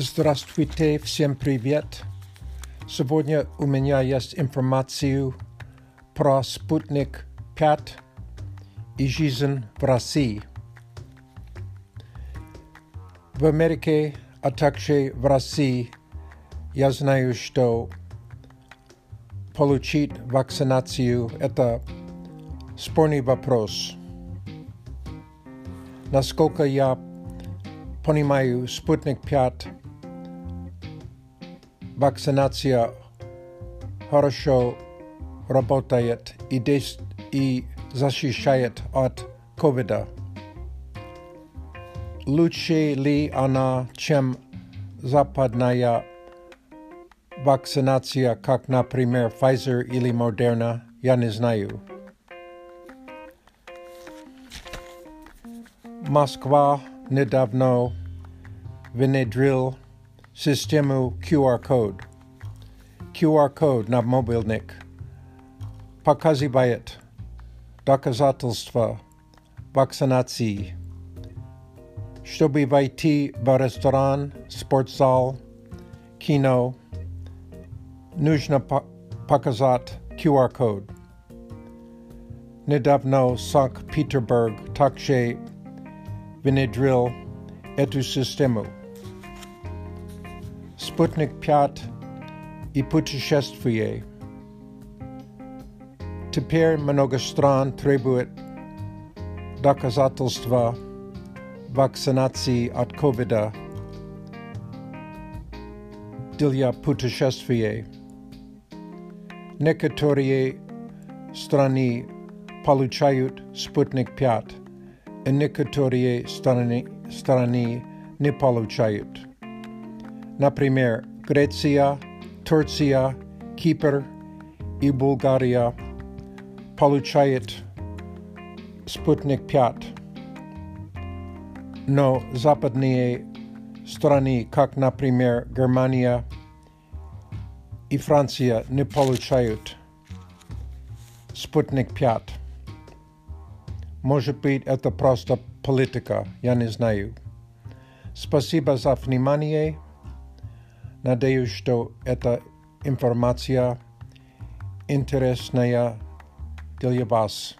Здравствуйте, всем привет. Сегодня у меня есть информацию про спутник 5 и жизнь в России. В Америке, а также в России, я знаю, что получить вакцинацию – это спорный вопрос. Насколько я понимаю, спутник 5 вакцинация хорошо работает и, дес- и защищает от ковида. Лучше ли она, чем западная вакцинация, как, например, Pfizer или Moderna, я не знаю. Москва недавно внедрил систему QR-код. QR-код на мобильник показывает доказательства вакцинации. Чтобы войти в ресторан, спортзал, кино, нужно показать QR-код. Недавно Санкт-Петербург также внедрил эту систему. Спутник 5 и путешествие. Теперь много стран требует доказательства вакцинации от ковида для путешествия. Некоторые страны получают спутник 5, и некоторые страны, страны не получают. Например, Греция, Турция, Кипр и Болгария получают спутник 5. Но западные страны, как, например, Германия и Франция, не получают спутник 5. Может быть, это просто политика, я не знаю. Спасибо за внимание. Надеюсь, что эта информация интересная для вас.